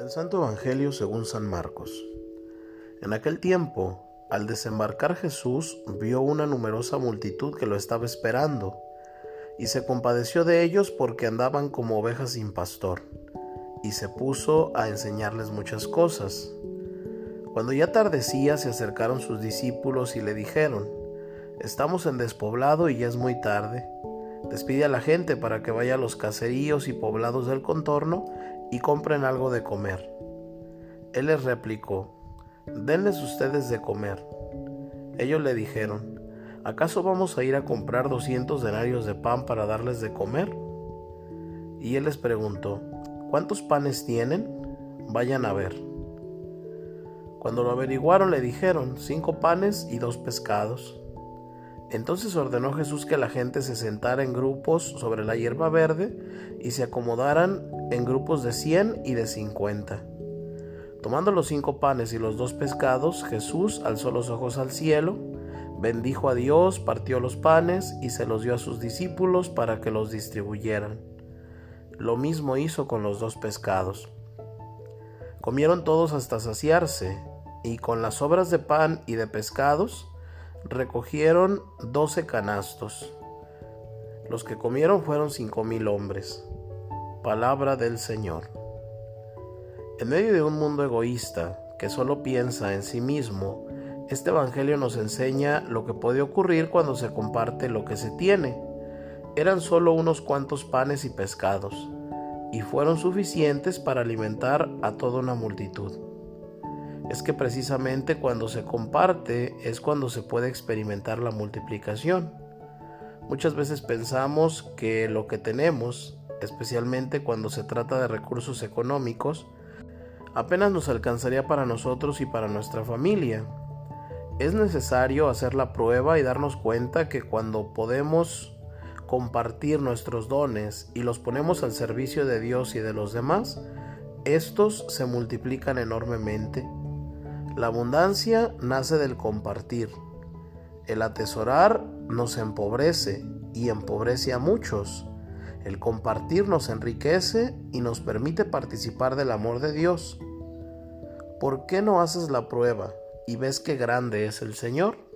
Del Santo Evangelio según San Marcos. En aquel tiempo, al desembarcar Jesús, vio una numerosa multitud que lo estaba esperando, y se compadeció de ellos porque andaban como ovejas sin pastor, y se puso a enseñarles muchas cosas. Cuando ya tardecía, se acercaron sus discípulos y le dijeron, Estamos en despoblado y ya es muy tarde. Despide a la gente para que vaya a los caseríos y poblados del contorno y compren algo de comer. Él les replicó, denles ustedes de comer. Ellos le dijeron, ¿acaso vamos a ir a comprar doscientos denarios de pan para darles de comer? Y él les preguntó, ¿cuántos panes tienen? Vayan a ver. Cuando lo averiguaron le dijeron, cinco panes y dos pescados. Entonces ordenó Jesús que la gente se sentara en grupos sobre la hierba verde y se acomodaran en grupos de cien y de cincuenta. Tomando los cinco panes y los dos pescados, Jesús alzó los ojos al cielo, bendijo a Dios, partió los panes y se los dio a sus discípulos para que los distribuyeran. Lo mismo hizo con los dos pescados. Comieron todos hasta saciarse, y con las sobras de pan y de pescados, recogieron doce canastos. Los que comieron fueron cinco mil hombres. Palabra del Señor. En medio de un mundo egoísta que solo piensa en sí mismo, este Evangelio nos enseña lo que puede ocurrir cuando se comparte lo que se tiene. Eran solo unos cuantos panes y pescados, y fueron suficientes para alimentar a toda una multitud es que precisamente cuando se comparte es cuando se puede experimentar la multiplicación. Muchas veces pensamos que lo que tenemos, especialmente cuando se trata de recursos económicos, apenas nos alcanzaría para nosotros y para nuestra familia. Es necesario hacer la prueba y darnos cuenta que cuando podemos compartir nuestros dones y los ponemos al servicio de Dios y de los demás, estos se multiplican enormemente la abundancia nace del compartir. El atesorar nos empobrece y empobrece a muchos. El compartir nos enriquece y nos permite participar del amor de Dios. ¿Por qué no haces la prueba y ves qué grande es el Señor?